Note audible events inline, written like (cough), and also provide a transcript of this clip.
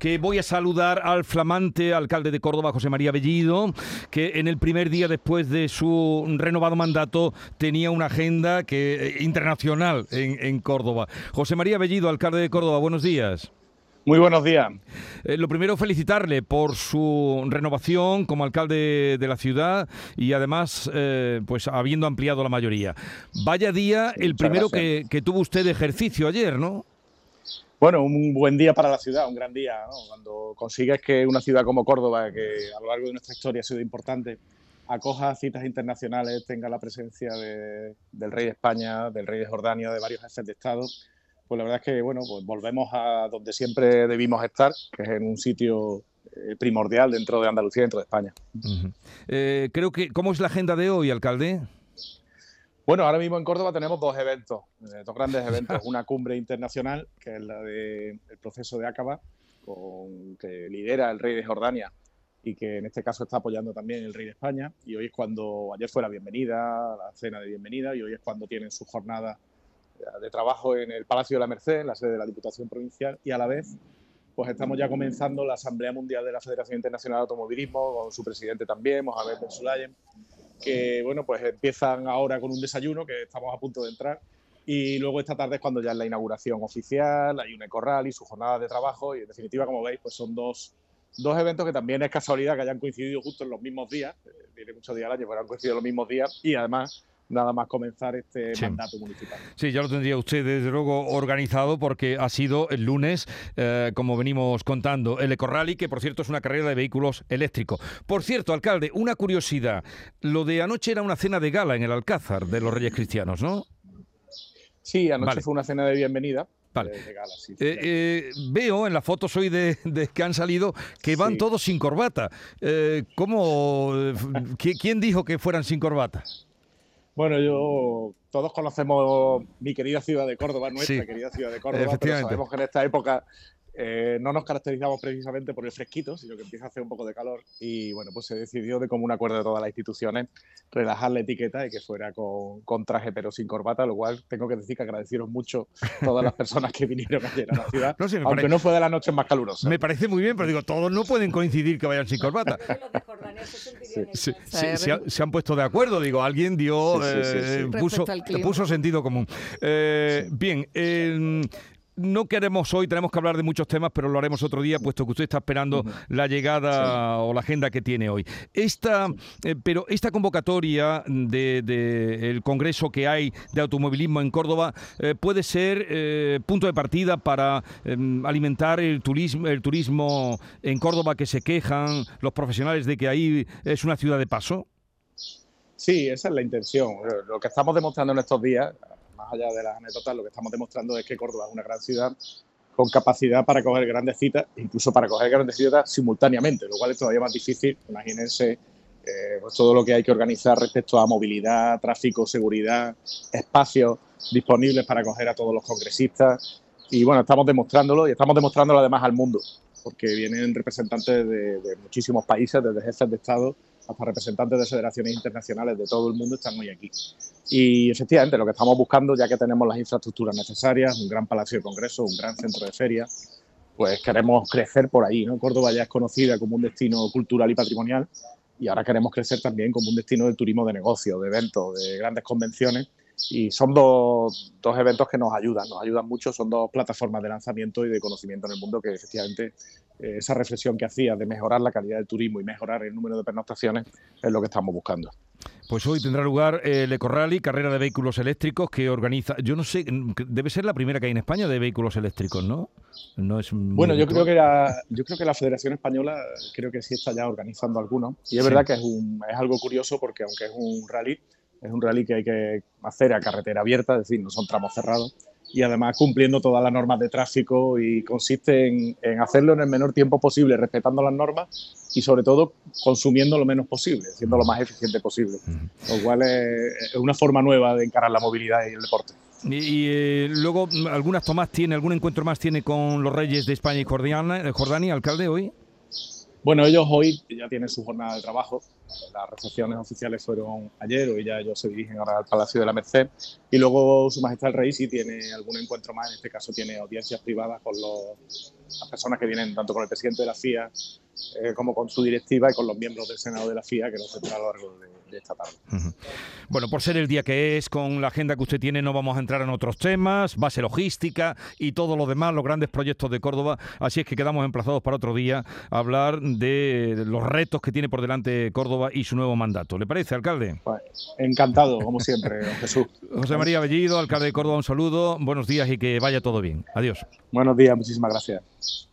que voy a saludar al flamante alcalde de Córdoba, José María Bellido, que en el primer día después de su renovado mandato tenía una agenda que, eh, internacional en, en Córdoba. José María Bellido, alcalde de Córdoba, buenos días. Muy buenos días. Eh, lo primero, felicitarle por su renovación como alcalde de la ciudad y además, eh, pues habiendo ampliado la mayoría. Vaya día, el primero que, que tuvo usted de ejercicio ayer, ¿no? Bueno, un buen día para la ciudad, un gran día, ¿no? Cuando consigues que una ciudad como Córdoba, que a lo largo de nuestra historia ha sido importante, acoja citas internacionales, tenga la presencia de- del rey de España, del rey de Jordania, de varios jefes de Estado, pues la verdad es que bueno, pues volvemos a donde siempre debimos estar, que es en un sitio eh, primordial dentro de Andalucía, dentro de España. Eh, creo que, ¿cómo es la agenda de hoy, alcalde? Bueno, ahora mismo en Córdoba tenemos dos eventos, eh, dos grandes eventos. Una cumbre internacional, que es la del proceso de Acaba, con, que lidera el rey de Jordania y que en este caso está apoyando también el rey de España. Y hoy es cuando, ayer fue la bienvenida, la cena de bienvenida, y hoy es cuando tienen su jornada eh, de trabajo en el Palacio de la Merced, en la sede de la Diputación Provincial, y a la vez pues estamos ya comenzando la Asamblea Mundial de la Federación Internacional de Automovilismo, con su presidente también, Mohamed Ben que bueno, pues empiezan ahora con un desayuno, que estamos a punto de entrar, y luego esta tarde es cuando ya es la inauguración oficial, hay un ecorral y su jornada de trabajo, y en definitiva, como veis, pues son dos, dos eventos que también es casualidad que hayan coincidido justo en los mismos días, eh, tiene muchos días al año, pero han coincidido en los mismos días, y además nada más comenzar este Sí. mandato municipal. Sí, ya lo tendría usted desde luego organizado porque ha sido el lunes, eh, como venimos contando, el Ecorrally, que por cierto es una carrera de vehículos eléctricos. Por cierto, alcalde, una curiosidad. Lo de anoche era una cena de gala en el Alcázar de los Reyes Cristianos, ¿no? Sí, anoche Vale. fue una cena de bienvenida. Vale. de- de gala, sí, Eh, eh, veo en las fotos hoy de, de que han salido que van Sí. todos sin corbata. ¿Cómo? (laughs) qui- ¿Quién dijo que fueran sin corbata? Bueno, yo todos conocemos mi querida ciudad de Córdoba, nuestra Sí, querida ciudad de Córdoba, pero sabemos que en esta época eh, no nos caracterizamos precisamente por el fresquito, sino que empieza a hacer un poco de calor. Y bueno, pues se decidió de común acuerdo de todas las instituciones relajar la etiqueta y que fuera con, con traje pero sin corbata, lo cual tengo que decir que agradecieron mucho todas las personas que vinieron ayer a la (laughs) ciudad, No aunque pare- no fue de las noches más calurosas. Me parece muy bien, pero digo, todos no pueden coincidir que vayan sin corbata. (laughs) Se sentirían Sí, igual. sí, se, han, se han puesto de acuerdo, digo, alguien dio, Sí, sí, sí, eh, puso, puso sentido común. Eh, Bien, eh, no queremos hoy, tenemos que hablar de muchos temas, pero lo haremos otro día, puesto que usted está esperando la llegada o la agenda que tiene hoy. Esta, eh, pero esta convocatoria del de, el congreso que hay de automovilismo en Córdoba eh, puede ser eh, punto de partida para eh, alimentar el turismo, el turismo en Córdoba que se quejan los profesionales de que ahí es una ciudad de paso. Sí, esa es la intención. Lo que estamos demostrando en estos días, más allá de las anécdotas, lo que estamos demostrando es que Córdoba es una gran ciudad con capacidad para coger grandes citas, incluso para coger grandes citas simultáneamente, lo cual es todavía más difícil. Imagínense eh, pues todo lo que hay que organizar respecto a movilidad, tráfico, seguridad, espacios disponibles para acoger a todos los congresistas. Y bueno, estamos demostrándolo y estamos demostrándolo además al mundo, porque vienen representantes de, de muchísimos países, desde jefes de Estado hasta representantes de federaciones internacionales de todo el mundo están hoy aquí. Y efectivamente, lo que estamos buscando, ya que tenemos las infraestructuras necesarias, un gran palacio de congreso, un gran centro de feria, pues queremos crecer por ahí. ¿no? Córdoba ya es conocida como un destino cultural y patrimonial y ahora queremos crecer también como un destino del turismo de negocio, de eventos, de grandes convenciones. Y son dos, dos eventos que nos ayudan, nos ayudan mucho, son dos plataformas de lanzamiento y de conocimiento en el mundo que efectivamente eh, esa reflexión que hacía de mejorar la calidad del turismo y mejorar el número de pernoctaciones es lo que estamos buscando. Pues hoy tendrá lugar el Ecorrally, carrera de vehículos eléctricos que organiza, yo no sé, debe ser la primera que hay en España de vehículos eléctricos, ¿no? No es Bueno, yo creo que la, yo creo que la Federación Española creo que sí está ya organizando algunos y es Sí. verdad que es un es algo curioso porque aunque es un rally es un rally que hay que hacer a carretera abierta, es decir, no son tramos cerrados y además cumpliendo todas las normas de tráfico y consiste en, en hacerlo en el menor tiempo posible, respetando las normas y sobre todo consumiendo lo menos posible, siendo lo más eficiente posible, lo cual es, es una forma nueva de encarar la movilidad y el deporte. Y, y, eh, luego, mm, ¿algún acto más tiene, algún encuentro más tiene con los reyes de España y Jordania, Jordania alcalde, hoy? Bueno, ellos hoy ya tienen su jornada de trabajo. Las recepciones oficiales fueron ayer, hoy ya ellos se dirigen ahora al Palacio de la Merced. Y luego Su Majestad el Rey sí tiene algún encuentro más, en este caso tiene audiencias privadas con los, las personas que vienen tanto con el presidente de la FIA eh, como con su directiva y con los miembros del Senado de la FIA que nos tendrá a lo largo de, de esta tarde. Bueno, por ser el día que es, con la agenda que usted tiene, no vamos a entrar en otros temas, base logística y todo lo demás, los grandes proyectos de Córdoba. Así es que quedamos emplazados para otro día a hablar de los retos que tiene por delante Córdoba y su nuevo mandato. ¿Le parece, alcalde? Pues, encantado, como siempre, Jesús. José María Bellido, alcalde de Córdoba, un saludo, buenos días y que vaya todo bien. Adiós. Buenos días, muchísimas gracias.